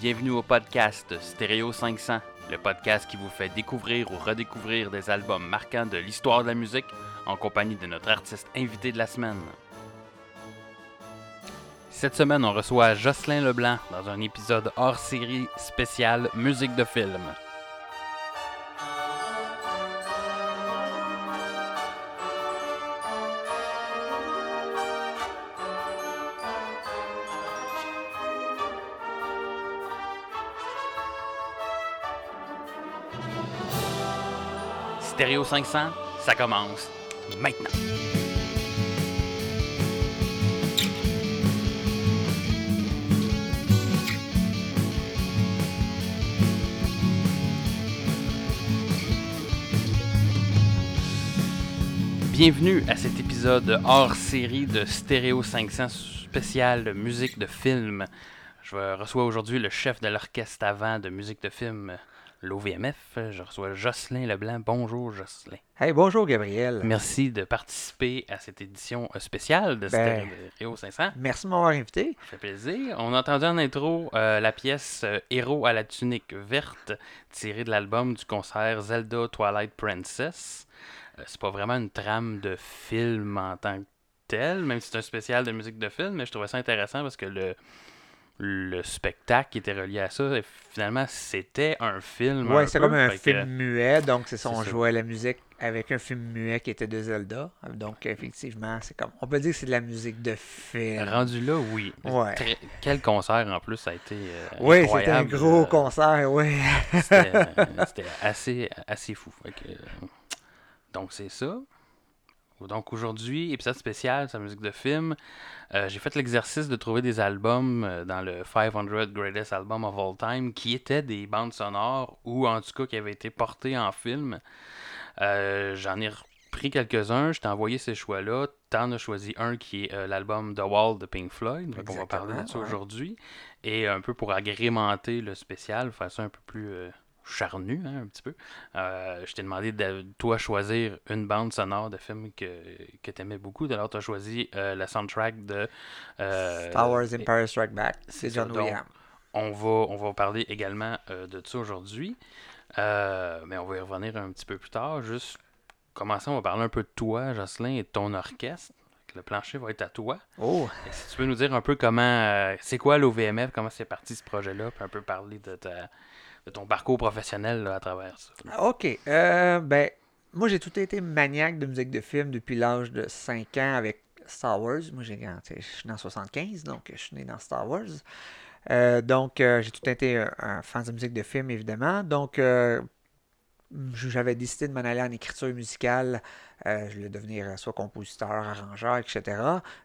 bienvenue au podcast Stéréo 500, le podcast qui vous fait découvrir ou redécouvrir des albums marquants de l'histoire de la musique en compagnie de notre artiste invité de la semaine. Cette semaine, on reçoit Jocelyn Leblanc dans un épisode hors série spécial musique de film. Stéréo 500, ça commence maintenant. Bienvenue à cet épisode hors série de Stéréo 500 spécial musique de film. Je reçois aujourd'hui le chef de l'orchestre avant de musique de film, l'OVMF. Je reçois Jocelyn Leblanc. Bonjour Jocelyn. Hey, bonjour Gabriel. Merci de participer à cette édition euh, spéciale de Ben, Stéréo 500. Merci de m'avoir invité. Ça fait plaisir. On a entendu en intro euh, la pièce euh, Héros à la tunique verte, tirée de l'album du concert Zelda Twilight Princess. Euh, c'est pas vraiment une trame de film en tant que tel, même si c'est un spécial de musique de film, mais je trouvais ça intéressant parce que le, le spectacle qui était relié à ça, finalement, c'était un film. Ouais, c'est comme un que, film muet, donc c'est ça, on jouait la musique avec un film muet qui était de Zelda. Donc effectivement, c'est comme, on peut dire que c'est de la musique de film. Rendu là, oui. Ouais. Très- quel concert en plus, ça a été. euh, Oui, c'était un gros Euh, concert, oui. C'était euh, c'était assez, assez fou. Que, euh, donc, c'est ça. Donc, aujourd'hui, épisode spécial sur la musique de film. Euh, J'ai fait l'exercice de trouver des albums euh, dans le 500 Greatest Album of All Time qui étaient des bandes sonores ou en tout cas qui avaient été portés en film. Euh, J'en ai repris quelques-uns. Je t'ai envoyé ces choix-là. T'en as choisi un qui est euh, l'album The Wall de Pink Floyd. Donc, on va parler de ça ouais. aujourd'hui. Et un peu pour agrémenter le spécial, faire ça un peu plus charnu, hein, un petit peu. Euh, je t'ai demandé de toi choisir une bande sonore de film que, que tu aimais beaucoup. Alors, tu as choisi euh, la soundtrack de. euh, Star Wars Empire Strike Back, c'est John Williams. on va, on va parler également de ça aujourd'hui. Mais on va y revenir un petit peu plus tard. Juste commencer, on va parler un peu de toi, Jocelyn, et de ton orchestre. Le plancher va être à toi. Oh, Et si tu peux nous dire un peu comment, euh, c'est quoi l'OVMF, comment c'est parti ce projet-là, puis un peu parler de, ta, de ton parcours professionnel à travers ça. ok. Euh, ben, moi j'ai tout été maniaque de musique de film depuis l'âge de 5 ans avec Star Wars. Moi, j'ai, je suis né en 75, donc je suis né dans Star Wars. Euh, donc, euh, j'ai tout été un, un fan de musique de film, évidemment. Donc, j'avais décidé de m'en aller en écriture musicale. Euh, je voulais devenir euh, soit compositeur, arrangeur, etc.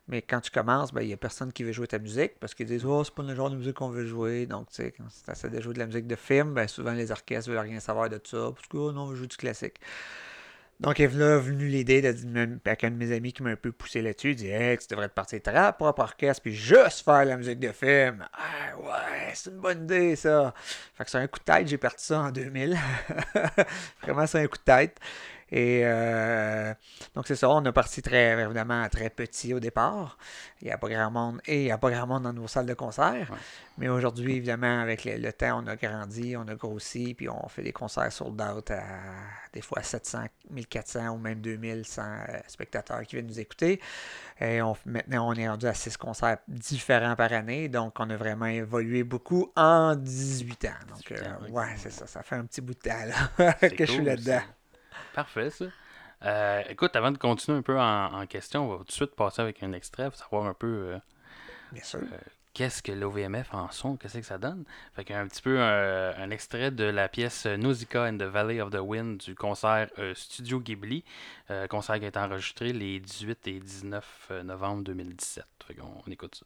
Mais quand tu commences, ben, il n'y a personne qui veut jouer ta musique parce qu'ils disent Oh, c'est pas le genre de musique qu'on veut jouer. Donc, tu sais, quand tu essaies de jouer de la musique de film, ben, souvent les orchestres veulent rien savoir de ça. Parce que, oh, non, on veut jouer du classique. Donc, est venu, l'idée de dire- un de mes amis qui m'a un peu poussé là-dessus. Il dit Hey, tu devrais te partir ta propre orchestre puis juste faire la musique de film. Ah, ouais, c'est une bonne idée, ça. Fait que c'est un coup de tête, j'ai parti ça en 2000. Vraiment, c'est un coup de tête. Et euh, donc, c'est ça, on a parti très, évidemment, très petit au départ. Il n'y a pas grand monde et il n'y a pas grand monde dans nos salles de concert. Ouais. Mais aujourd'hui, évidemment, avec le, le temps, on a grandi, on a grossi, puis on fait des concerts sold out à des fois 700, 1400 ou même 2100 euh, spectateurs qui viennent nous écouter. Et on, maintenant, on est rendu à 6 concerts différents par année, donc on a vraiment évolué beaucoup en 18 ans. Donc, 18 euh, ouais, c'est ça, ça fait un petit bout de temps là, que je suis là-dedans. Parfait, ça. Euh, écoute, avant de continuer un peu en, question, on va tout de suite passer avec un extrait pour savoir un peu. Euh, Bien sûr. Euh, qu'est-ce que l'OVMF en son, qu'est-ce que ça donne. Fait qu'un petit peu un, extrait de la pièce Nausicaa and the Valley of the Wind du concert Studio Ghibli, concert qui a été enregistré les 18 et 19 novembre 2017. Fait qu'on on écoute ça.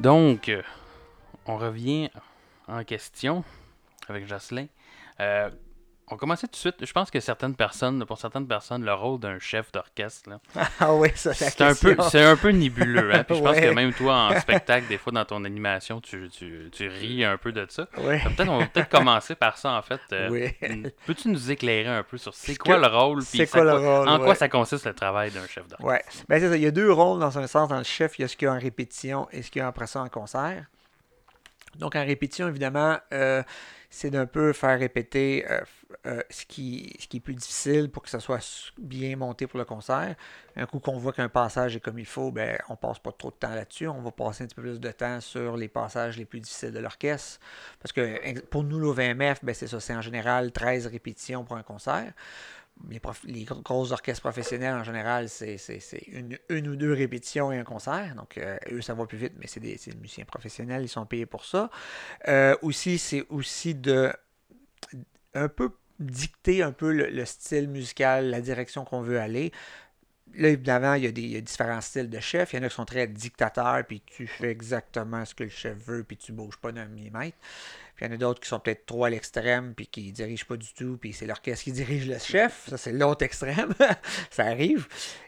Donc, euh, on revient en question avec Jocelyn. Euh, on commençait tout de suite. Je pense que certaines personnes, pour certaines personnes, le rôle d'un chef d'orchestre, Ah oui, ça c'est un peu, c'est un peu nébuleux. Hein? Puis je pense Ouais. que même toi, en spectacle, des fois dans ton animation, tu, tu, tu ris un peu de ça. Ouais. Fait Peut-être on va peut-être commencer par ça en fait. Euh, Oui. Peux-tu nous éclairer un peu sur c'est Ce quoi que- le rôle c'est quoi le rôle, en ouais. quoi ça consiste le travail d'un chef d'orchestre? Ouais. Ben, c'est ça. Il y a deux rôles dans un sens dans le chef. Il y a ce qu'il y a en répétition et ce qu'il y a après ça en concert. Donc en répétition, évidemment, euh, c'est d'un peu faire répéter euh, euh, ce, qui, ce qui est plus difficile pour que ça soit bien monté pour le concert. Un coup qu'on voit qu'un passage est comme il faut, ben, on passe pas trop de temps là-dessus. On va passer un petit peu plus de temps sur les passages les plus difficiles de l'orchestre. Parce que pour nous, l'OVMF, ben, c'est ça, c'est en général 13 répétitions pour un concert les, prof- les gros- grosses orchestres professionnels, en général, c'est une, ou deux répétitions et un concert. Donc, euh, eux, ça va plus vite, mais c'est des, musiciens professionnels, ils sont payés pour ça. Euh, aussi, c'est aussi de un peu dicter un peu le, le style musical, la direction qu'on veut aller. Là, évidemment, il y, a différents styles de chef. Il y en a qui sont très dictateurs, puis tu fais exactement ce que le chef veut, puis tu bouges pas d'un millimètre. Il y en a d'autres qui sont peut-être trop à l'extrême, puis qui dirigent pas du tout, puis c'est l'orchestre qui dirige le chef. Ça, c'est l'autre extrême. ça arrive.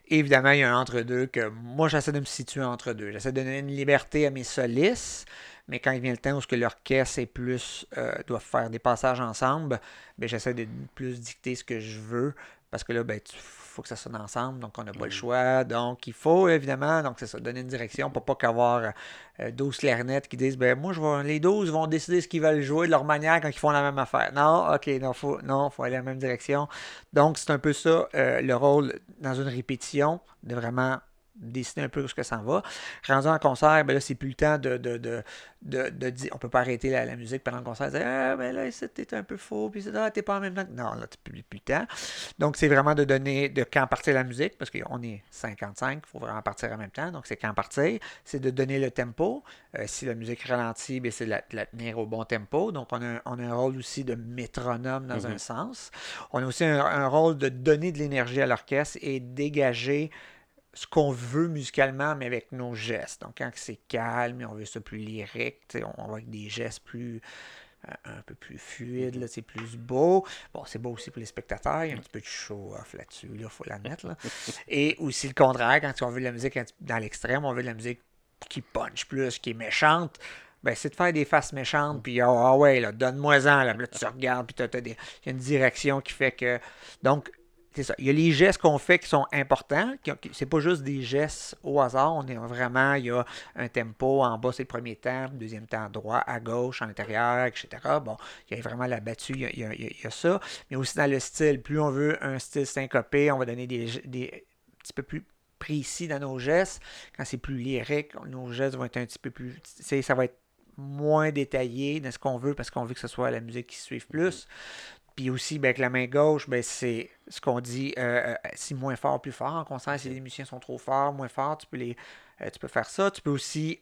Et évidemment, il y a un entre-deux que moi, j'essaie de me situer entre deux. J'essaie de donner une liberté à mes solistes, mais quand il vient le temps où ce que l'orchestre est plus euh, doit faire des passages ensemble, ben, j'essaie de plus dicter ce que je veux. Parce que là, ben, il faut que ça sonne ensemble, donc on n'a pas le Mhm. choix. Donc, il faut, évidemment, donc c'est ça, donner une direction pour pas qu'avoir euh, 12 clarinettes qui disent ben moi je vais, les 12 vont décider ce qu'ils veulent jouer de leur manière quand ils font la même affaire. Non, ok, non, faut, non, faut aller dans la même direction. Donc c'est un peu ça euh, le rôle dans une répétition, de vraiment décider un peu où ce que ça en va. Rendu en concert, ben là, c'est plus le temps de, de, de, de, de dire. On peut pas arrêter la, la musique pendant le concert. Dire, ah, ben là, c'était un peu faux, puis c'est, ah, t'es pas en même temps. Non, là, tu plus, plus le temps. Donc, c'est vraiment de donner de quand partir la musique, parce qu'on est 55, il faut vraiment partir en même temps. Donc, c'est quand partir. C'est de donner le tempo. Euh, si la musique ralentit, ben, c'est de la, tenir au bon tempo. Donc, on a, un- on a un rôle aussi de métronome dans Mhm. un sens. On a aussi un, un rôle de donner de l'énergie à l'orchestre et dégager ce qu'on veut musicalement, mais avec nos gestes. Donc, quand c'est calme et on veut ça plus lyrique, tu on va avec des gestes plus euh, un peu plus fluides, là, c'est plus beau. Bon, c'est beau aussi pour les spectateurs, il y a un petit peu de show-off là-dessus, il faut l'admettre. Là. Et aussi le contraire, quand on veut de la musique dans l'extrême, on veut de la musique qui punch plus, qui est méchante. Ben, c'est de faire des faces méchantes, puis ah ah ouais, là, donne-moi-en, là, là, tu regardes, puis des- il y a une direction qui fait que. Donc, c'est ça. Il y a les gestes qu'on fait qui sont importants. C'est pas juste des gestes au hasard. On est vraiment, il y a un tempo. En bas, c'est le premier temps. Deuxième temps, droit, à gauche, à l'intérieur, etc. Bon, il y a vraiment la battue. Il y a, ça. Mais aussi dans le style. Plus on veut un style syncopé, on va donner des, des un petit peu plus précis dans nos gestes. Quand c'est plus lyrique, nos gestes vont être un petit peu plus. Ça va être moins détaillé dans ce qu'on veut parce qu'on veut que ce soit la musique qui suive plus. Puis aussi, ben, avec la main gauche, ben, c'est ce qu'on dit, euh, euh, si moins fort, plus fort. En concert, si les musiciens sont trop forts, moins forts, tu peux, les, euh, tu peux faire ça. Tu peux aussi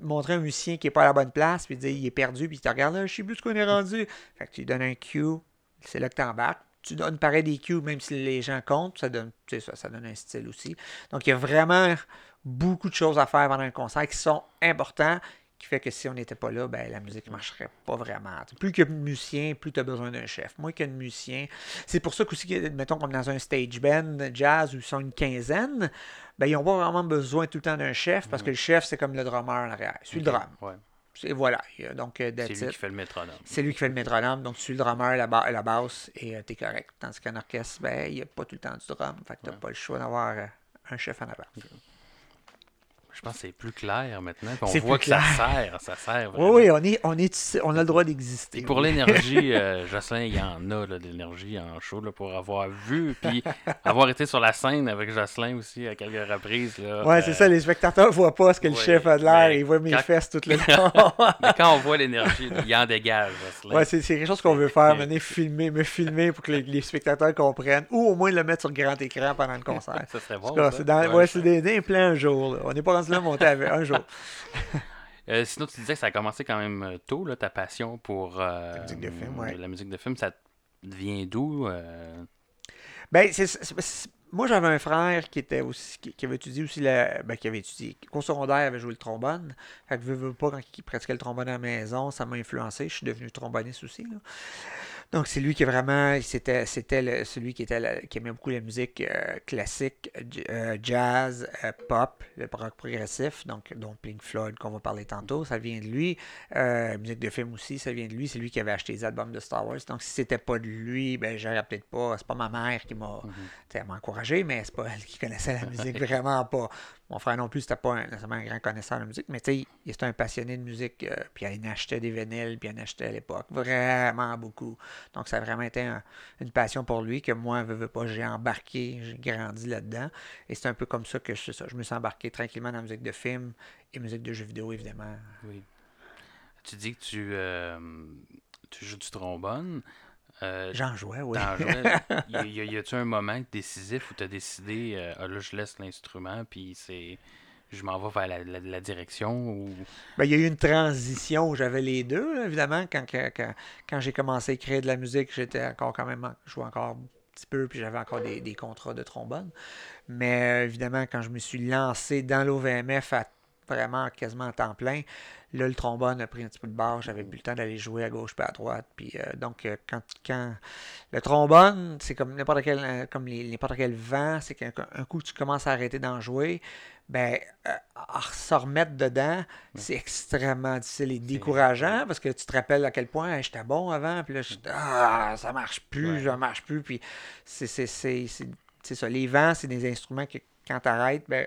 montrer un musicien qui n'est pas à la bonne place, puis dire il est perdu, puis il te regarde, là, je sais plus ce qu'on est rendu. Fait que tu lui donnes un cue, c'est là que tu embarques. Tu donnes pareil des cues, même si les gens comptent, ça donne, tu ça, donne un style aussi. Donc, il y a vraiment beaucoup de choses à faire pendant un concert qui sont importants, qui fait que si on n'était pas là, ben, la musique ne marcherait pas vraiment. Plus que musicien, plus tu as besoin d'un chef. Moins qu'un musicien. C'est pour ça qu'aussi, mettons, comme dans un stage band jazz où ils sont une quinzaine, ben, ils n'ont pas vraiment besoin tout le temps d'un chef parce que le chef, c'est comme le drummer en arrière. C'est le drum. Ouais. Et voilà. Donc, euh, C'est lui it. qui fait le métronome. C'est lui qui fait le métronome, donc tu suis le drummer, la, ba- la basse, et euh, t'es correct. Tandis qu'un orchestre, ben, il n'y a pas tout le temps du drum, fait que t'as Ouais. pas le choix d'avoir euh, un chef en avant. Je pense que c'est plus clair maintenant. C'est voit que ça sert. Ça sert Oui, vraiment. oui, on, est, on, est, on a le droit d'exister. Et pour oui. l'énergie, euh, Jocelyn, il y en a là, de l'énergie en show là, pour avoir vu, puis avoir été sur la scène avec Jocelyn aussi à quelques reprises. Là, Ouais, euh, c'est ça, les spectateurs voient pas ce que le chef a de l'air, ils voient mes quand- fesses tout le long. Mais quand on voit l'énergie, il en dégage, Jocelyn. c'est c'est quelque chose qu'on veut faire, mener filmer, me filmer pour que les, les spectateurs comprennent, ou au moins le mettre sur grand écran pendant le concert. ça serait bon. c'est dans- Ouais, ouais, c'est des, des plans un jour. là. On n'est pas rendu là à monter avec un jour. Euh, sinon, tu disais que ça a commencé quand même euh, tôt, là, ta passion pour euh, La musique de film, ouais. la musique de film. Ça vient d'où euh, Ben, c'est- moi, j'avais un frère qui était aussi qui, avait étudié aussi la, ben, qui avait étudié au secondaire, avait joué le trombone. Fait que veux, veux pas quand il pratiquait le trombone à la maison, ça m'a influencé. Je suis devenu tromboniste aussi. Là. Donc, c'est lui qui est vraiment, c'était, c'était celui qui, était qui aimait beaucoup la musique euh, classique, euh, jazz, euh, pop, le rock progressif, donc dont Pink Floyd qu'on va parler tantôt, ça vient de lui. musique de film aussi, ça vient de lui. C'est lui qui avait acheté les albums de Star Wars. Donc, si c'était pas de lui, ben, j'aurais peut-être pas. C'est pas ma mère qui m'a, mm-hmm. encouragé, mais c'est pas elle qui connaissait la musique vraiment pas. Mon frère non plus, c'était pas un, un grand connaisseur de musique, mais tu sais, il était un passionné de musique, puis il achetait des vinyles, puis il en achetait à l'époque, vraiment beaucoup. Donc ça a vraiment été une passion pour lui que moi, je veux pas, j'ai embarqué, j'ai grandi là-dedans. Et c'est un peu comme ça que je, ça, je me suis embarqué tranquillement dans la musique de film et musique de jeux vidéo, évidemment. Oui. Tu dis que tu, euh, tu joues du trombone. Euh, J'en jouais, oui. y, a-tu un moment décisif où tu as décidé, euh, ah, là, je laisse l'instrument, puis c'est. Je m'en vais vers la, direction ou... Ben, il y a eu une transition où j'avais les deux, évidemment. Quand, quand, quand j'ai commencé à écrire de la musique, j'étais encore quand même. Je jouais encore un petit peu, puis j'avais encore des, des, contrats de trombone. Mais euh, évidemment, quand je me suis lancé dans l'OVMF à vraiment quasiment à temps plein. Là, le trombone a pris un petit peu de barre. J'avais plus le temps d'aller jouer à gauche puis à droite. Puis, euh, donc, euh, quand, quand le trombone, c'est comme n'importe quel, euh, comme n'importe quel vent, c'est qu'un coup tu commences à arrêter d'en jouer, ben, à se remettre dedans, c'est extrêmement difficile et décourageant parce que tu te rappelles à quel point j'étais bon avant, puis là, ah, ça marche plus, ça marche plus. Puis, c'est ça. Les vents, c'est des instruments que quand tu arrêtes, ben,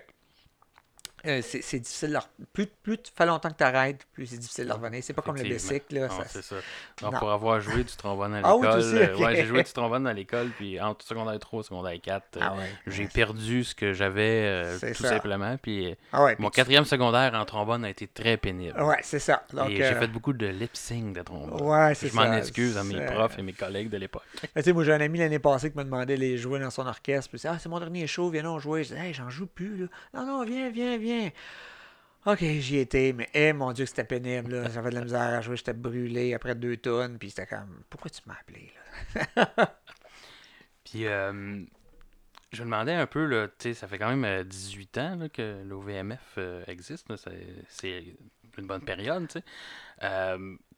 euh, c'est difficile. Plus, plus tu fais longtemps que tu arrêtes, plus c'est difficile de revenir. C'est pas comme le bicycle. c'est ça. Donc, pour avoir joué du trombone à l'école, ah euh, ouais, j'ai joué du trombone à l'école, puis entre secondaire 3 et secondaire 4, euh, ah j'ai perdu ce que j'avais tout simplement. Puis ah mon quatrième secondaire en trombone a été très pénible. Ouais, c'est ça. et j'ai fait beaucoup de lip sync de trombone. Ouais, Je m'en excuse à mes profs et mes collègues de l'époque. Tu sais, moi, j'ai un ami l'année passée qui me demandait de les jouer dans son orchestre. Puis, ah, c'est mon dernier show, viens donc jouer. Je dis, hey, j'en joue plus. Là. Non, non, viens, viens, viens. Ok, j'y étais, mais eh, mon Dieu, c'était pénible. J'avais de la misère à jouer, j'étais brûlé après deux tonnes, puis c'était comme, pourquoi tu m'as appelé là? puis, euh, je me demandais un peu, là, ça fait quand même 18 euh, ans là, que l'OVMF euh, existe. C'est une bonne période. sais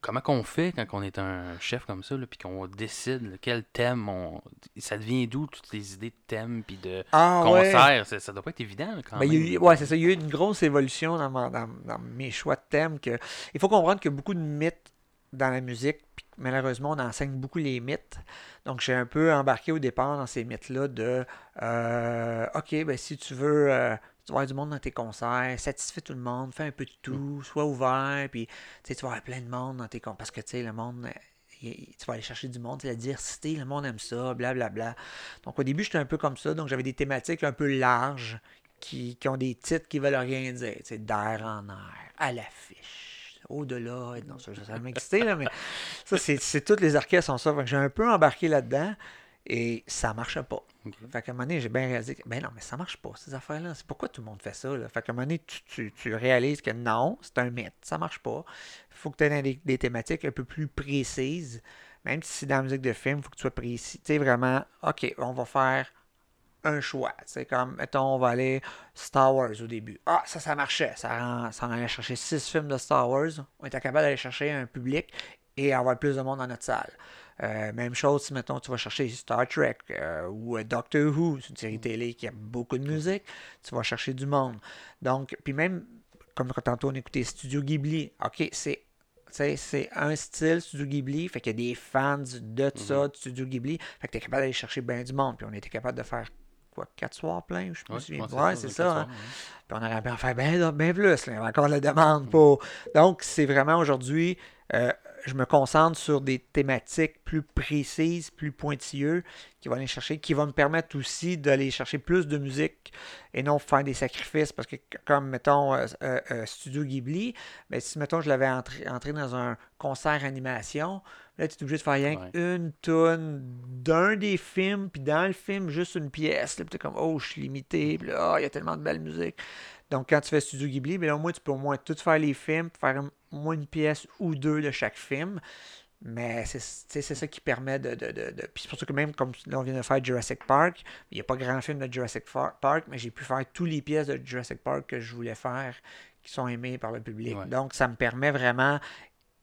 comment qu'on fait quand on est un chef comme ça, puis qu'on décide quel thème on. Ça devient d'où toutes les idées de thèmes puis de ah, concerts? Ça, ça, doit pas être évident quand ben, même. ouais, c'est ça. Il y a eu une grosse évolution dans, dans, mes choix de thèmes. Que... Il faut comprendre qu'il y a beaucoup de mythes dans la musique, puis malheureusement, on enseigne beaucoup les mythes. Donc, j'ai un peu embarqué au départ dans ces mythes-là de euh, OK, ben si tu veux. Euh, tu vas avoir du monde dans tes concerts, satisfais tout le monde, fais un peu de tout, mm. sois ouvert, puis tu vas avoir plein de monde dans tes concerts. Parce que tu sais, le monde, tu vas aller chercher du monde, la diversité, le monde aime ça, blablabla. Bla, bla. Donc au début, j'étais un peu comme ça, donc j'avais des thématiques un peu larges qui, qui ont des titres qui veulent rien dire. D'air en air, à l'affiche, au-delà, non, ça, ça m'exciter, là, mais ça, c'est toutes les orchestres sont ça. J'ai un peu embarqué là-dedans. Et ça marchait pas. Fait qu'à un moment donné, j'ai bien réalisé que, ben non, mais ça marche pas, ces affaires-là. C'est pourquoi tout le monde fait ça. Là? Fait qu'à un moment donné, tu, tu, réalises que non, c'est un mythe, ça marche pas. Il faut que tu aies des, thématiques un peu plus précises. Même si c'est dans la musique de film, il faut que tu sois précis. Tu sais, vraiment, OK, on va faire un choix. C'est comme, mettons, on va aller Star Wars au début. Ah, ça, ça marchait. Ça, ça allait chercher six films de Star Wars. On était capable d'aller chercher un public et avoir plus de monde dans notre salle. Euh, même chose si, mettons, tu vas chercher Star Trek euh, ou euh, Doctor Who, c'est une série mm. télé qui a beaucoup de musique, tu vas chercher du monde. Donc, puis même, comme quand tantôt on écoutait Studio Ghibli, ok, c'est c'est un style Studio Ghibli, fait qu'il y a des fans de ça, mm-hmm. de Studio Ghibli, fait que tu es capable d'aller chercher bien du monde, puis on était capable de faire quoi, quatre soirs pleins, je me souviens. Ouais, c'est ça. Hein. Puis on aurait pu en faire bien, bien plus, il y avait encore la demande mm. pour. Donc, c'est vraiment aujourd'hui je me concentre sur des thématiques plus précises, plus pointilleuses, qui vont aller chercher, qui vont me permettre aussi d'aller chercher plus de musique et non faire des sacrifices. Parce que, comme, mettons, euh, euh, euh, Studio Ghibli, ben, si, mettons, je l'avais entré, dans un concert animation, là, tu es obligé de faire rien une tonne d'un des films, puis dans le film, juste une pièce. Là, puis tu es comme, oh, je suis limité, puis là, oh, il y a tellement de belle musique. Donc, quand tu fais Studio Ghibli, bien, au moins, tu peux au moins tout faire les films, faire au moins une pièce ou deux de chaque film. Mais c'est ça qui permet de. de, de, de- Puis c'est pour ça que même comme là, on vient de faire Jurassic Park, il n'y a pas grand film de Jurassic Park, mais j'ai pu faire toutes les pièces de Jurassic Park que je voulais faire qui sont aimées par le public. Ouais. Donc ça me permet vraiment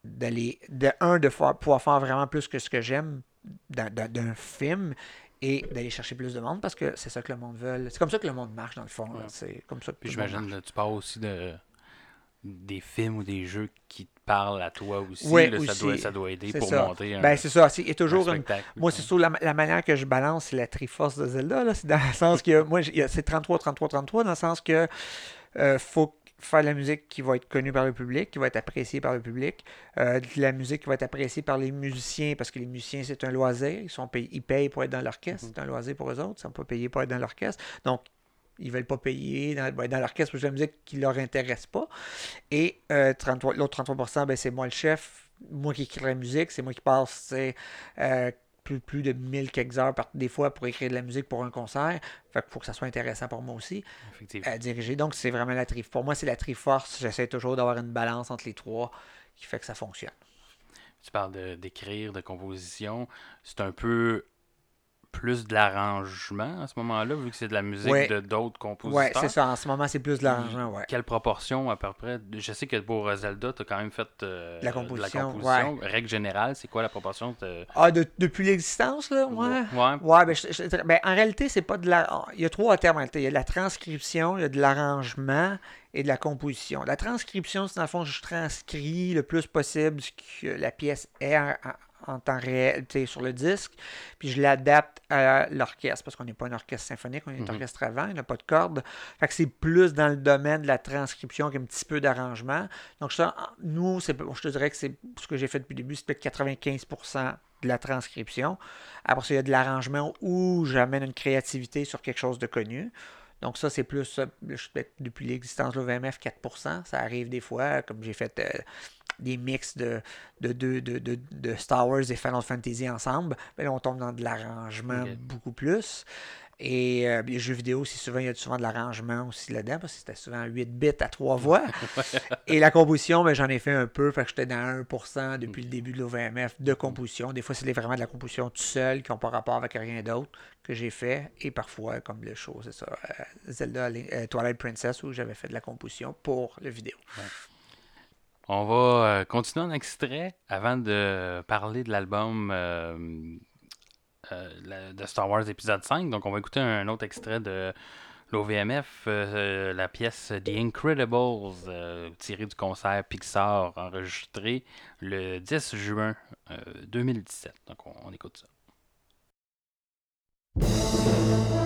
d'aller. De un, de faire- pouvoir faire vraiment plus que ce que j'aime d'un film et d'aller chercher plus de monde parce que c'est ça que le monde veut. C'est comme ça que le monde marche dans le fond. Ouais. C'est comme ça que Puis j'imagine, là, tu parles aussi de des films ou des jeux qui te parlent à toi aussi. Ouais, là, Ça, aussi. doit, ça doit aider pour ça. monter un, Ben c'est ça. c'est- un toujours une. Moi, c'est sûr, la, la manière que je balance, la Triforce de Zelda. là. C'est dans le sens que, moi, c'est 33, 33, 33, dans le sens que euh, faut faire de la musique qui va être connue par le public, qui va être appréciée par le public, euh, de la musique qui va être appréciée par les musiciens, parce que les musiciens, c'est un loisir. Ils, sont payés, ils payent pour être dans l'orchestre. Mhm. C'est un loisir pour eux autres. Ils ne sont pas payés pour être dans l'orchestre. Donc, ils veulent pas payer dans, ben, dans l'orchestre pour de la musique qui leur intéresse pas. Et euh, 33 l'autre 33%, ben, c'est moi le chef, moi qui écris la musique, c'est moi qui passe sais, euh, plus, plus de 1000 quelques heures par, des fois pour écrire de la musique pour un concert. Fait qu'il faut que ça soit intéressant pour moi aussi à diriger. Donc, c'est vraiment la tri. Pour moi, c'est la Triforce. J'essaie toujours d'avoir une balance entre les trois qui fait que ça fonctionne. Tu parles de- d'écrire, de, composition. C'est un peu plus de l'arrangement à ce moment-là, vu que c'est de la musique Ouais. de d'autres compositeurs? c'est ça. En ce moment, c'est plus de l'argent, ouais. Quelle proportion à peu près? Je sais que pour Zelda, tu as quand même fait euh, De la composition, composition. Règle générale, c'est quoi la proportion de... Ah, de- depuis l'existence, là, ouais. Ouais. Ouais, ben, je- je- ben, en réalité, c'est pas de la. Il y a trois termes en réalité. Il y a de la transcription, il y a de l'arrangement et de la composition. La transcription, c'est dans le fond, je transcris le plus possible ce que la pièce est en, en- en temps réel, sur le disque, puis je l'adapte à l'orchestre, parce qu'on n'est pas un orchestre symphonique, on est un Mhm. orchestre avant, il n'a pas de cordes. Fait que c'est plus dans le domaine de la transcription qu'un petit peu d'arrangement. Donc, ça, nous, je te dirais que c'est ce que j'ai fait depuis le début, c'est peut-être 95% de la transcription. Après ça, il y a de l'arrangement où j'amène une créativité sur quelque chose de connu. Donc ça, c'est plus, euh, je depuis l'existence de l'OVMF, 4%. Ça arrive des fois, comme j'ai fait euh, des mix de, de, de, de, de- Star Wars et Final Fantasy ensemble. Ben là, on tombe dans de l'arrangement beaucoup plus. Et euh, les jeux vidéo, c'est souvent, il y a souvent de l'arrangement aussi là-dedans, parce que c'était souvent 8 bits à trois voix. Et la composition, ben, j'en ai fait un peu, fait que j'étais dans 1% depuis le début de l'OVMF de composition. Des fois, c'est vraiment de la composition tout seul, qui n'ont pas rapport avec rien d'autre que j'ai fait. Et parfois, comme le show, c'est ça, euh, Zelda euh, Twilight Princess, où j'avais fait de la composition pour le vidéo. On va euh, continuer en extrait avant de parler de l'album euh, euh, de Star Wars épisode 5. Donc, on va écouter un autre extrait de l'OVMF, la pièce The Incredibles, tirée du concert Pixar, enregistré le 10 juin euh, 2017. Donc, on, on écoute ça.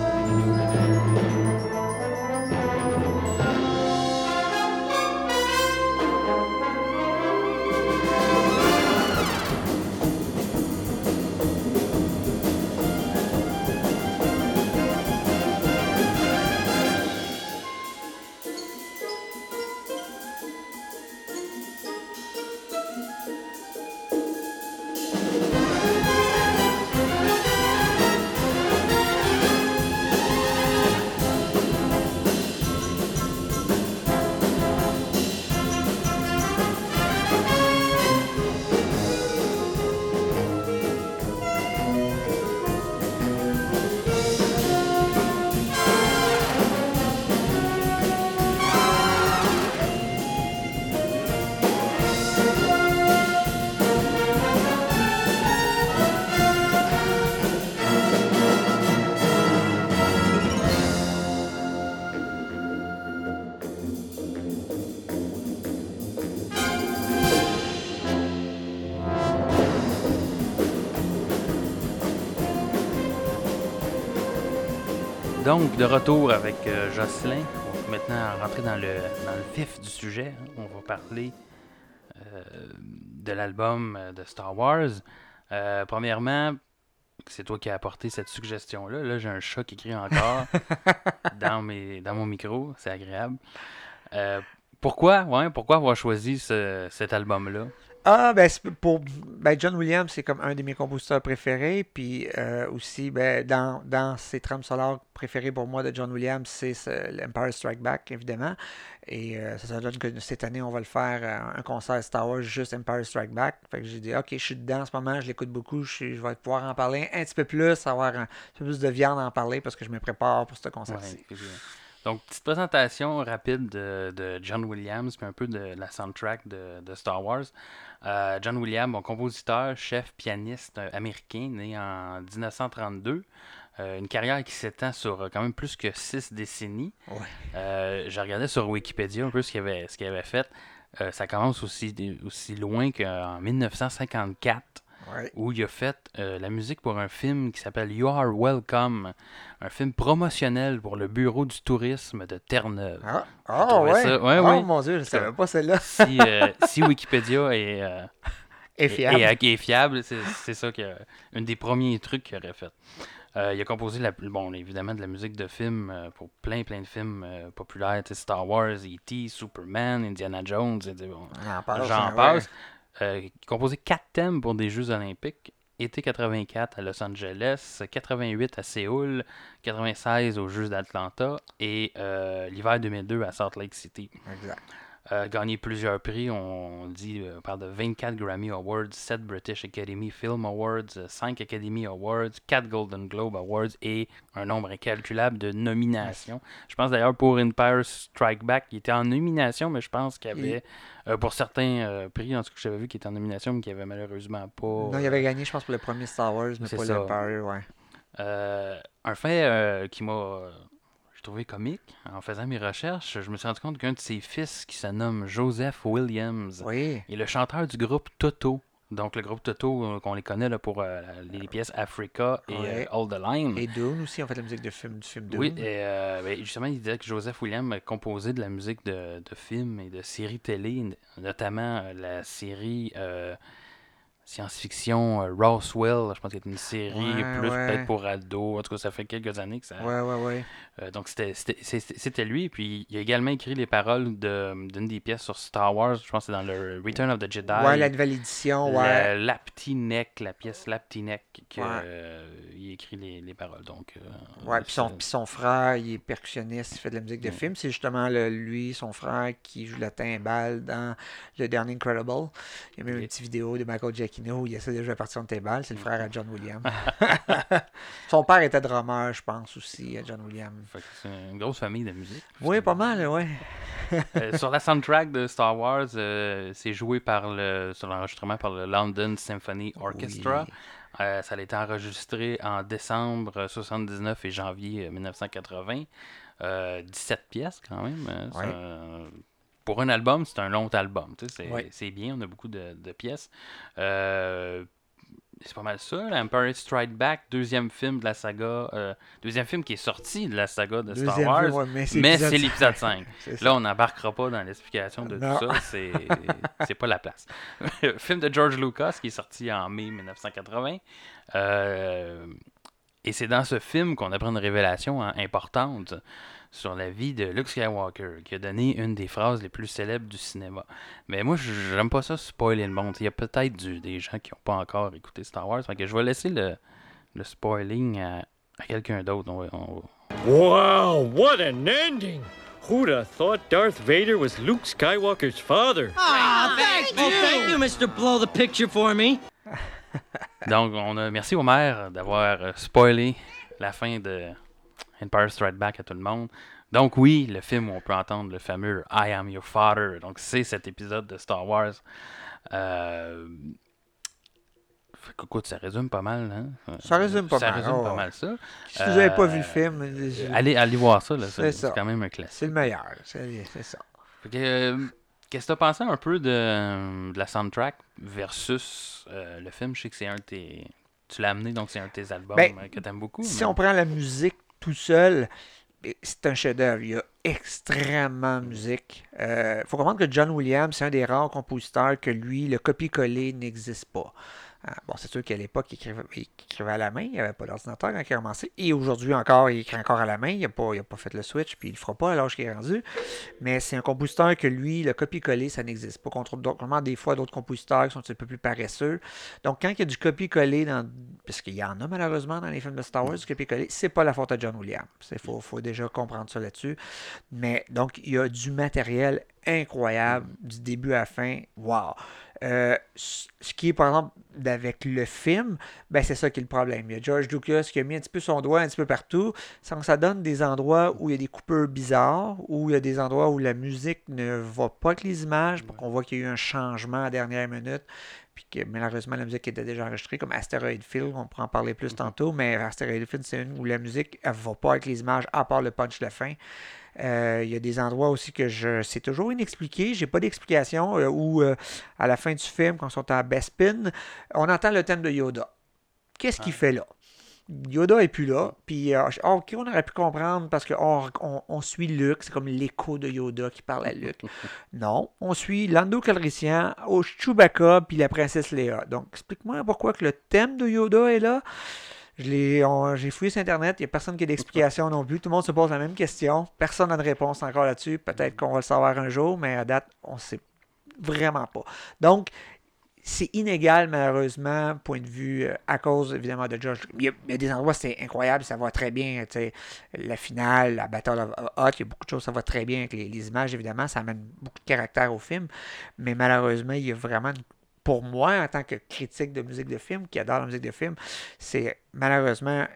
Donc, de retour avec euh, Jocelyn, on va maintenant rentrer dans le, dans le vif du sujet. hein. On va parler euh, de l'album euh, de Star Wars. Euh, premièrement, c'est toi qui as apporté cette suggestion-là. Là, j'ai un chat qui crie encore dans, mes, dans mon micro. C'est agréable. Pourquoi, ouais, pourquoi avoir choisi ce- cet album-là? Ah, ben, pour ben, John Williams, c'est comme un de mes compositeurs préférés. Puis euh, aussi, ben, dans, dans ses trames sonores préférées pour moi de John Williams, c'est ce- l'Empire Strike Back, évidemment. Et euh, ça, ça donne que cette année, on va le faire un concert Star Wars, juste Empire Strike Back. Fait que j'ai dit, ok, je suis dedans en ce moment, je l'écoute beaucoup, je, je vais pouvoir en parler un petit peu plus, avoir un peu plus de viande à en parler parce que je me prépare pour ce concert-ci. Donc, petite présentation rapide de, de John Williams, puis un peu de la soundtrack de, de Star Wars. Euh, John Williams, bon, compositeur, chef, pianiste américain, né en 1932. Euh, une carrière qui s'étend sur euh, quand même plus que six décennies. Ouais. Euh, je regardais sur Wikipédia un peu ce qu'il avait, ce qu'il avait fait. Ça commence aussi, aussi loin qu'en 1954 Ouais. où il a fait euh, la musique pour un film qui s'appelle You Are Welcome, un film promotionnel pour le bureau du tourisme de Terre-Neuve. Ah, ah, ouais. ça- ouais, oh ouais. mon dieu, je savais pas celle-là. Si, euh, si Wikipédia est, euh, Et est- fiable. fiable, c'est ça que un des premiers trucs qu'il aurait fait. Euh, il a composé la, bon, évidemment de la musique de film euh, pour plein plein de films euh, populaires, Star Wars, E.T., Superman, Indiana Jones, et des- bon, On en passe, Euh, composé quatre thèmes pour des Jeux Olympiques. Été 84 à Los Angeles, 88 à Séoul, 96 aux Jeux d'Atlanta et euh, l'hiver 2002 à Salt Lake City. Exact. Euh, gagné plusieurs prix, on dit, euh, on parle de 24 Grammy Awards, 7 British Academy Film Awards, 5 Academy Awards, 4 Golden Globe Awards et un nombre incalculable de nominations. Je pense d'ailleurs pour Empire Strike Back, il était en nomination, mais je pense qu'il y avait, euh, pour certains euh, prix, en tout cas, j'avais vu qu'il était en nomination, mais qu'il n'y avait malheureusement pas. Non, il avait gagné, je pense, pour le premier Star Wars, mais pas l'Empire, ouais. Euh, un fait euh, qui m'a euh, trouvé comique en faisant mes recherches, je me suis rendu compte qu'un de ses fils qui se nomme Joseph Williams Oui. est le chanteur du groupe Toto. Donc le groupe Toto, euh, qu'on les connaît là, pour euh, les pièces Africa et Ouais. euh, All the Line. Et Dune aussi, on fait la musique de film, du film Dune. Oui, et euh, ben, justement, il disait que Joseph Williams a composé de la musique de, de films et de séries télé, notamment la série science-fiction Roswell. Je pense que c'est une série Ouais, plus ouais. peut-être pour ados. En tout cas, ça fait quelques années que ça. Ouais, ouais, ouais. Euh, donc c'était- lui. Puis il a également écrit les paroles de- d'une des pièces sur Star Wars. Je pense que c'est dans le Return of the Jedi. Ouais, la nouvelle édition, ouais. La- Laptinek, la pièce Laptinek, que, Ouais. euh, il écrit les, les paroles. Donc, euh, Ouais, puis son, frère, il est percussionniste, il fait de la musique de Mm. film. C'est justement le- lui, son frère, qui joue la timbale dans le dernier Incredible. Il y a même une petite vidéo de Michael Giacchino où il essaie de jouer la partie de timbale. Mm. C'est le frère à John Williams. son père était drummer, je pense, aussi, à John Williams. C'est une grosse famille de musique. Oui, pas mal, ouais. Euh, sur la soundtrack de Star Wars, euh, c'est joué par le, sur l'enregistrement par le London Symphony Orchestra. Oui. Euh, ça a été enregistré en décembre 79 et janvier euh, 1980. Euh, 17 pièces quand même. hein. Ouais. Pour un album, c'est un long album. tu sais, C'est Ouais. c'est bien, on a beaucoup de, de pièces. C'est pas mal ça. là. Empire Strike Back, deuxième film de la saga. euh, deuxième film qui est sorti de la saga de Star Deuxième Wars. film, ouais, mais c'est l'épisode c'est cinq. l'épisode 5. C'est ça. Là, on n'embarquera pas dans l'explication de Non. tout ça. C'est c'est pas la place. film de George Lucas qui est sorti en mai 1980. Euh, et c'est dans ce film qu'on apprend une révélation hein, importante sur la vie de Luke Skywalker, qui a donné une des phrases les plus célèbres du cinéma. Mais moi, j'aime pas ça spoiler le monde. Il y a peut-être des gens qui n'ont pas encore écouté Star Wars. Fait que je vais laisser le, le spoiling à, à quelqu'un d'autre. On Wow, what an ending! Who'd have thought Darth Vader was Luke Skywalker's father? Ah, thank you. Oh, thank you, Mr. Blow the Picture for me. Donc, on a merci au maire d'avoir euh, spoilé la fin de Empire Strike Back à tout le monde. Donc, oui, le film où on peut entendre le fameux I am your father. Donc, c'est cet épisode de Star Wars. Euh... écoute, ça résume pas mal. Hein? Ça résume pas ça mal, résume oh. pas mal ça. Si vous n'avez pas Euh, vu le film, je- Allez, allez voir ça. là, C'est ça. quand même un classique. c'est le meilleur. C'est ça. Euh, Qu'est-ce que t'as pensé un peu de, de la soundtrack versus euh, le film? Je sais que c'est un de tes. Tu l'as amené, donc c'est un de tes albums Ben, euh, que t'aimes beaucoup. Si mais- on prend la musique tout seul, c'est un chef-d'œuvre. Il y a extrêmement musique. Il faut comprendre que John Williams, c'est un des rares compositeurs que lui, le copier-coller n'existe pas. Ah, bon, c'est sûr qu'à l'époque, il écrivait, à la main, il n'y avait pas d'ordinateur quand il a commencé. Et aujourd'hui encore, il écrit encore à la main, il n'a pas, pas, fait le switch, puis il ne le fera pas à l'âge qu'il est rendu. Mais c'est un compositeur que lui, le copier-coller, ça n'existe pas. Contrairement des fois d'autres compositeurs qui sont un peu plus paresseux. Donc quand il y a du copier-coller, dans, parce qu'il y en a malheureusement dans les films de Star Wars, du copier-coller, c'est pas la faute de John Williams. Il faut, faut déjà comprendre ça là-dessus. Mais donc, il y a du matériel incroyable du début à la fin. Wow! Euh, ce qui est, par exemple, avec le film, ben c'est ça qui est le problème. Il y a George Lucas qui a mis un petit peu son doigt un petit peu partout, sans que ça donne des endroits où il y a des coupeurs bizarres, où il y a des endroits où la musique ne va pas avec les images, pour qu'on voit qu'il y a eu un changement à la dernière minute, puis que malheureusement la musique était déjà enregistrée, comme Asteroid Field, on pourra en parler plus mm-hmm. tantôt, mais Asteroid Field, c'est une où la musique ne va pas avec les images, à part le punch de la fin. Euh, il y a des endroits aussi que je c'est toujours inexpliqué, j'ai pas d'explication, euh, où euh, à la fin du film, quand on sont à Bespin, on entend le thème de Yoda. Qu'est-ce qu'il fait là? Yoda est plus là. Puis, ok, on aurait pu comprendre parce qu'on on, suit Luke, c'est comme l'écho de Yoda qui parle à Luke. non, on suit Lando Calrissian, au Chewbacca, puis la princesse Léa. Donc, explique-moi pourquoi que le thème de Yoda est là. J'ai fouillé sur Internet, il n'y a personne qui a d'explication non plus. Tout le monde se pose la même question. Personne n'a de réponse encore là-dessus. Peut-être qu'on va le savoir un jour, mais à date, on ne sait vraiment pas. Donc, c'est inégal, malheureusement, point de vue, euh, à cause, évidemment, de George. Il y a, des endroits, c'est incroyable, ça va très bien. La finale, la Battle of Hot, il y a beaucoup de choses, ça va très bien avec les, les, images, évidemment, ça amène beaucoup de caractère au film. Mais malheureusement, il y a vraiment pour moi, en tant que critique de musique de film, qui adore la musique de film, c'est malheureusement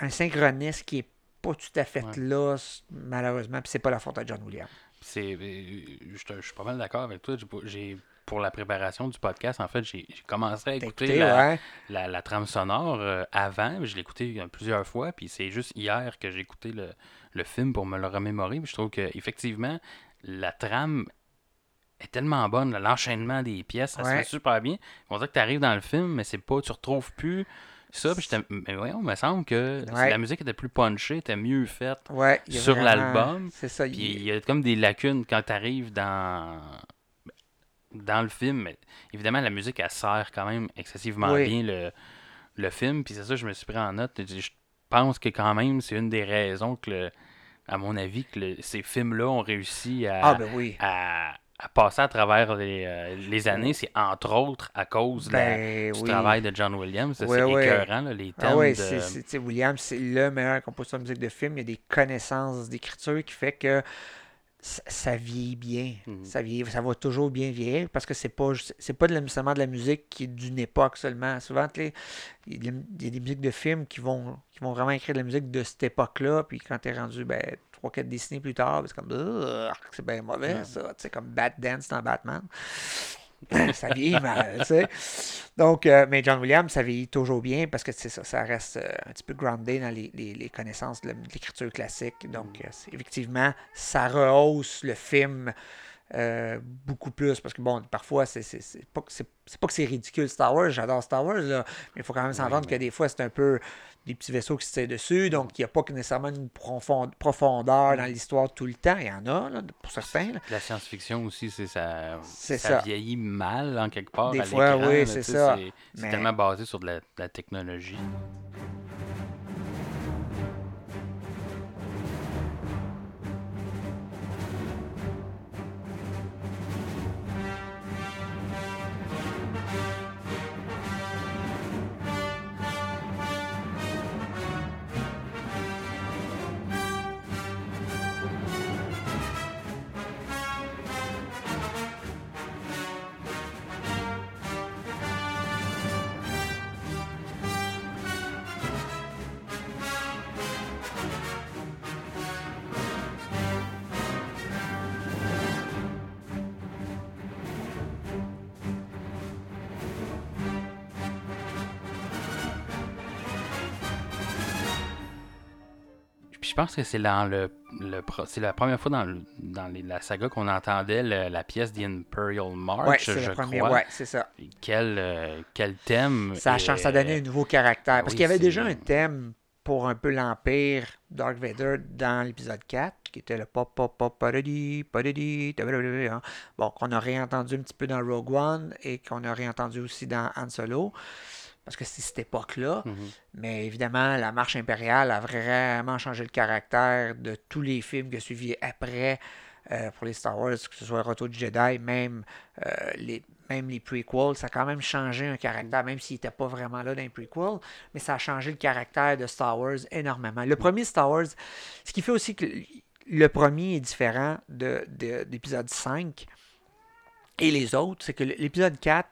un, synchronisme qui est pas tout à fait là, malheureusement, puis c'est pas la faute de John Williams. C'est, euh, je, suis pas mal d'accord avec toi. J'ai, pour la préparation du podcast, en fait, j'ai, commencé à écouter la, la, trame sonore euh, avant. Je l'ai écouté plusieurs fois, puis c'est juste hier que j'ai écouté le, le, film pour me le remémorer. je trouve qu'effectivement, la trame est tellement bonne, l'enchaînement des pièces, ça se fait super bien. On dirait que tu arrives dans le film, mais c'est pas, tu retrouves plus ça. Puis mais voyons, il me semble que la musique était plus punchée, était mieux faite sur l'album. C'est ça. Puis il y a comme des lacunes quand tu arrives dans dans le film. Mais évidemment, la musique, elle sert quand même excessivement bien le, le film. Puis c'est ça, je me suis pris en note. Je pense que quand même, c'est une des raisons que, à mon avis, que ces films-là ont réussi à, ah, ben oui. à, à passer à travers les, euh, les années, c'est entre autres à cause ben du travail de John Williams. c'est écœurant, les ah thèmes. Ah oui, de... Williams, c'est le meilleur compositeur de musique de film. Il y a des connaissances d'écriture qui fait que ça, vieillit bien. Mhm. ça, vieillit, ça va toujours bien vieillir parce que c'est pas c'est pas nécessairement de la musique qui est d'une époque seulement. Souvent, il y, a des musiques de films qui vont, qui vont vraiment écrire de la musique de cette époque-là. Puis quand tu es rendu ben, 3-4 décennies plus tard, c'est comme c'est bien mauvais ça. C'est comme Bad Dance dans Batman. ça vieillit mal, tu sais. Donc, euh, mais John Williams, ça vieillit toujours bien parce que ça, ça reste euh, un petit peu groundé dans les, les, connaissances de l'écriture classique. Donc, euh, effectivement, ça rehausse le film beaucoup plus parce que, bon, parfois, c'est pas, pas que c'est ridicule Star Wars, j'adore Star Wars, là, mais il faut quand même s'entendre que des fois, c'est un peu des petits vaisseaux qui se tirent dessus, donc il n'y a pas nécessairement une profondeur dans l'histoire tout le temps. Il y en a, là, pour certains. La science-fiction aussi, c'est ça, ça, vieillit mal en quelque part. Des fois, oui, c'est ça. C'est tellement basé sur de la, de la technologie. Pense que c'est dans le, le c'est la première fois dans, dans la saga qu'on entendait la pièce The Imperial March, je crois. Ouais, c'est ça. Quel, euh, quel thème. Ça, a, ça donnait un nouveau caractère. Parce qu'il y avait déjà un thème pour un peu l'Empire Dark Vader dans l'épisode 4, qui était le pop pop pop parody, parody, hein. bon, qu'on a réentendu un petit peu dans Rogue One et qu'on a réentendu aussi dans Han Solo. Parce que c'est cette époque-là. Mhm. Mais évidemment, la marche impériale a vraiment changé le caractère de tous les films ont suivi après euh, pour les Star Wars, que ce soit Retour du Jedi, même euh, les, même les prequels, ça a quand même changé un caractère, même s'il n'était pas vraiment là dans les prequels, mais ça a changé le caractère de Star Wars énormément. Le premier Star Wars, ce qui fait aussi que le premier est différent de, de l'épisode 5 et les autres, c'est que l'épisode 4,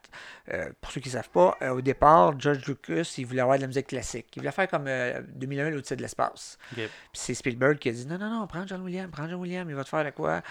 euh, pour ceux qui ne savent pas, euh, au départ, George Lucas, il voulait avoir de la musique classique. Il voulait faire comme 2001, euh, l'Odyssée de l'espace. Puis c'est Spielberg qui a dit non, non, non, prends John Williams, prends John Williams, il va te faire de quoi?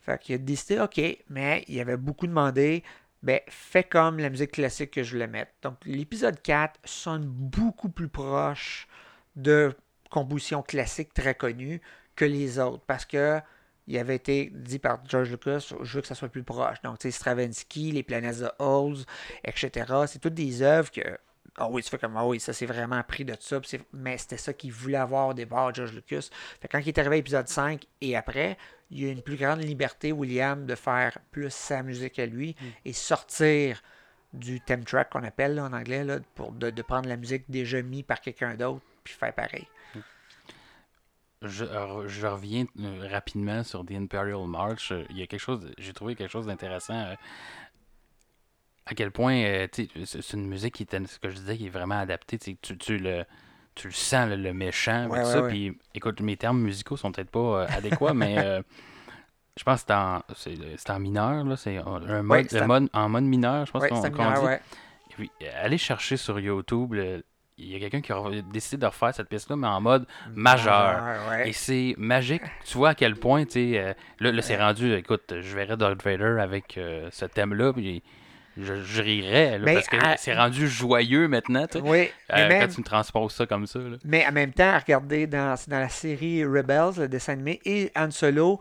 Fait qu'il a décidé, OK, mais il avait beaucoup demandé ben, fais comme la musique classique que je voulais mettre. Donc, l'épisode 4 sonne beaucoup plus proche de compositions classiques très connues que les autres parce que il avait été dit par George Lucas, je veux que ça soit plus proche. Donc, tu sais, Stravinsky, Les planètes de Oz, etc. C'est toutes des œuvres que ah oui, tu fais comme, ah oui, ça c'est vraiment pris de ça. Mais c'était ça qu'il voulait avoir au départ, George Lucas. Fait quand il est arrivé à l'épisode 5 et après, il y a une plus grande liberté, William, de faire plus sa musique à lui mm. et sortir du theme track qu'on appelle en anglais, là, pour de, prendre la musique déjà mise par quelqu'un d'autre puis faire pareil. Je, je, reviens euh, rapidement sur The Imperial March. Il y a quelque chose, j'ai trouvé quelque chose d'intéressant. Euh, à quel point euh, c'est une musique qui est, ce que je disais, qui est vraiment adaptée. Tu, tu, le, tu le sens, le, méchant, tout ça. Puis, écoute, mes termes musicaux sont peut-être pas euh, adéquats, mais euh, je pense que c'est en, en mineur. Là, c'est un mode, en mode mineur, je pense qu'on dit. puis, allez chercher sur YouTube. Il y a quelqu'un qui a décidé de refaire cette pièce-là, mais en mode majeur. Et c'est magique. Tu vois à quel point, tu sais, là, là c'est rendu, écoute, je verrais Darth Vader avec ce thème-là, puis je, rirais, parce que c'est rendu joyeux maintenant. Tu Oui. Euh, quand tu me transposes ça comme ça. Mais en même temps, regardez dans, dans la série Rebels, le dessin animé, et Han Solo,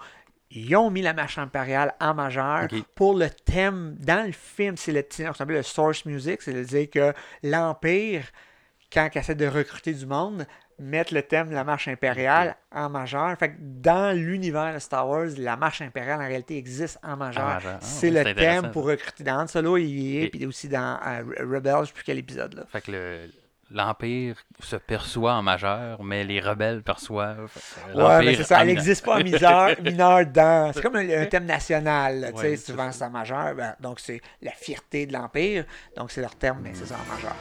ils ont mis la marche impériale en majeur pour le thème. Dans le film, c'est le, le source music, c'est-à-dire que l'Empire, quand il essaie de recruter du monde, mettre le thème de la marche impériale en majeur. Fait que dans l'univers de Star Wars, la marche impériale en réalité existe en majeur. Ah, c'est le thème pour recruter. Dans Han Solo, il y est, puis aussi dans euh, Rebels, je ne sais plus quel épisode. Là. Fait que l'Empire se perçoit en majeur, mais les rebelles perçoivent. Euh, ouais, mais c'est ça. Elle n'existe pas en mineur, mineur dans. C'est comme un, thème national. tu sais, souvent c'est en majeur. Ben, donc c'est la fierté de l'Empire. Donc c'est leur terme, mais c'est ça en majeur.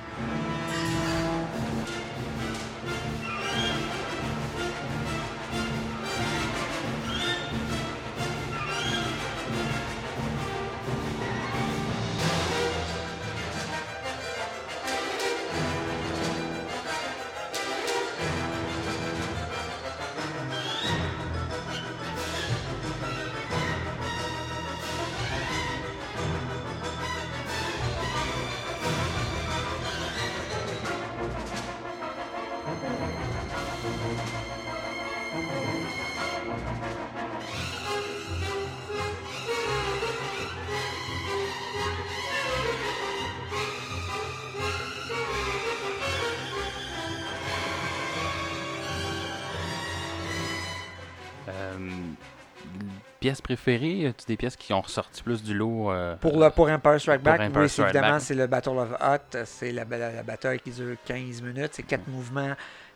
Préférées? As-tu des pièces qui ont ressorti plus du lot? Euh, pour, le, pour Empire Strike Back, oui, évidemment, c'est le Battle of Hot. C'est la, bataille qui dure 15 minutes. C'est quatre mouvements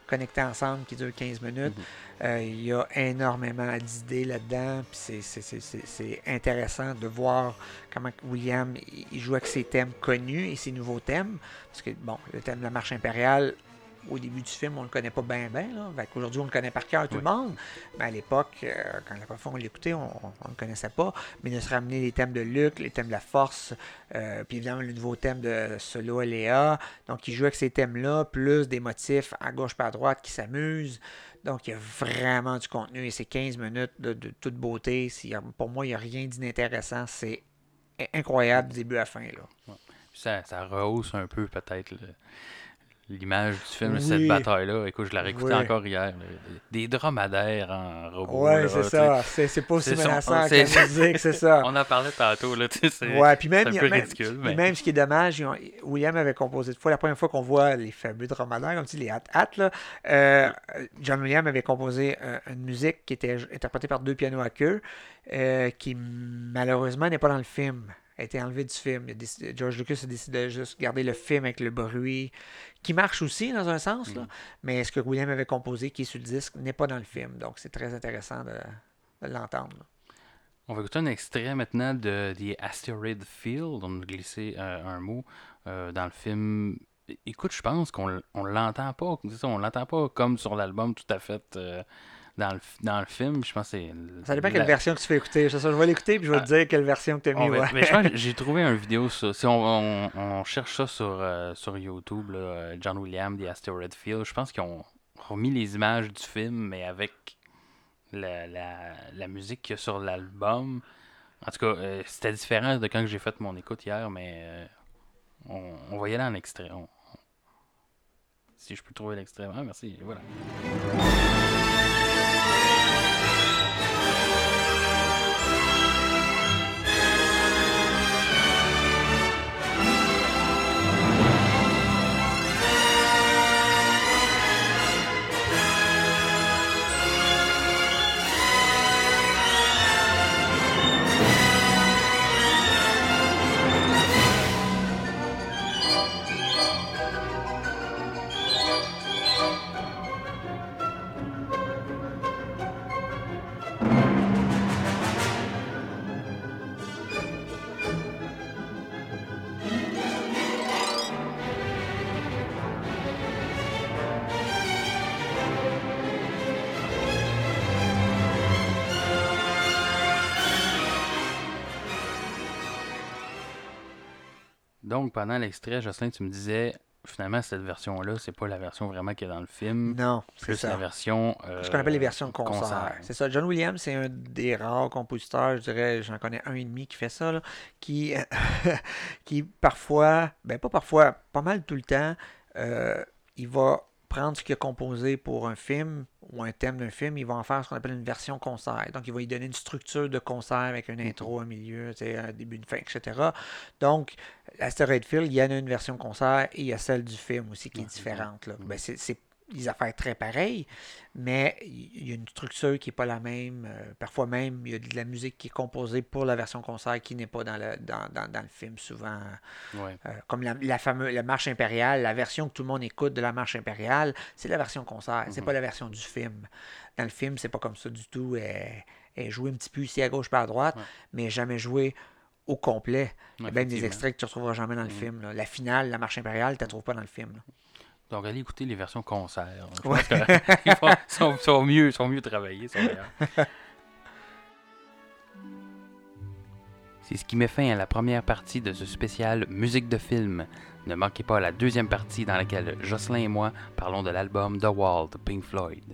connectés ensemble qui durent 15 minutes. Mhm. Euh, il y a énormément d'idées là-dedans. C'est intéressant de voir comment William il joue avec ses thèmes connus et ses nouveaux thèmes. Parce que, bon, le thème de la marche impériale, au début du film, on le connaît pas bien, bien. Aujourd'hui, on le connaît par cœur, tout le monde. Mais à l'époque, euh, quand la première fois on l'écoutait, on ne le connaissait pas. Mais il se ramener les thèmes de Luke, les thèmes de la force, euh, puis évidemment le nouveau thème de Solo et Léa. Donc, il joue avec ces thèmes-là, plus des motifs à gauche par à droite qui s'amusent. Donc, il y a vraiment du contenu et c'est 15 minutes de, toute beauté. Pour moi, il n'y a rien d'inintéressant. C'est incroyable du début à fin. Là. Ça, ça rehausse un peu peut-être l'image du film, Oui. cette bataille-là. Écoute, je l'ai réécouté Oui. encore hier. Des dromadaires en robot. Ouais, là, c'est ça. C'est pas aussi son- menaçant que la musique, c'est ça. On en parlait tantôt, là, Ouais, puis même, un peu même- ridicule, mais- même ce qui est dommage, ont- William avait composé de fois, la première fois qu'on voit les fameux dromadaires, comme tu dis, les hat-hat, là, euh, John Williams avait composé euh, une musique qui était interprétée par deux pianos à queue, euh, qui malheureusement n'est pas dans le film. A été enlevée du film. Décidé- George Lucas a décidé de juste garder le film avec le bruit, qui marche aussi dans un sens, là, mais ce que William avait composé, qui est sur le disque, n'est pas dans le film. Donc c'est très intéressant de, de l'entendre. On va écouter un extrait maintenant de The Asteroid Field. On a glissé euh, un mot euh, dans le film. Écoute, je pense qu'on on l'entend pas. on l'entend pas comme sur l'album tout à fait euh, dans, le, f- dans le film. Je pense que c'est. Ça dépend quelle version que tu fais écouter. Je vais l'écouter puis je vais Ah. te dire quelle version que tu as mis. Ouais. mais je pense que j'ai trouvé une vidéo sur. Si on, on- on cherche ça sur, euh, sur YouTube, là, euh, John Williams, The Asteroid Field, je pense qu'ils ont remis les images du film, mais avec la, la, la musique qu'il y a sur l'album. En tout cas, euh, c'était différent de quand j'ai fait mon écoute hier, mais euh, on, y aller en extrait. On- si je peux trouver l'extrait. Ah, merci. Voilà. Donc, pendant l'extrait, Jocelyn, tu me disais, finalement, cette version-là, c'est pas la version vraiment qui est dans le film. Non, c'est ça. la version. euh, Ce qu'on appelle les versions de concert. concert. C'est ça. John Williams, c'est un des rares compositeurs, je dirais, j'en connais un et demi qui fait ça, là, qui, qui parfois, ben pas parfois, pas mal tout le temps, euh, il va prendre ce qu'il a composé pour un film ou un thème d'un film, il va en faire ce qu'on appelle une version concert. Donc, il va y donner une structure de concert avec un intro, un milieu, un début, une fin, etc. Donc, Asteroid Field, il y en a une version concert et il y a celle du film aussi qui est différente. Là. Ben, c'est, c'est des affaires très pareilles, mais il y a une structure qui n'est pas la même. Euh, parfois même, il y a de la musique qui est composée pour la version concert qui n'est pas dans le, dans, dans, dans le film souvent. Ouais. Euh, comme la, la fameuse la marche impériale, la version que tout le monde écoute de la marche impériale, c'est la version concert, c'est pas la version du film. Dans le film, c'est pas comme ça du tout. Elle, elle est jouée un petit peu ici à gauche, pas à droite, mais jamais jouée au complet. Il y a même des extraits que tu ne retrouveras jamais dans le film. là. La finale, la marche impériale, tu ne la trouves pas dans le film. là. Donc, allez écouter les versions concert. Je Ouais. pense qu'ils font- sont, sont mieux, sont mieux travaillés. sont meilleurs. C'est ce qui met fin à la première partie de ce spécial musique de film. Ne manquez pas la deuxième partie dans laquelle Jocelyn et moi parlons de l'album The Wall de Pink Floyd.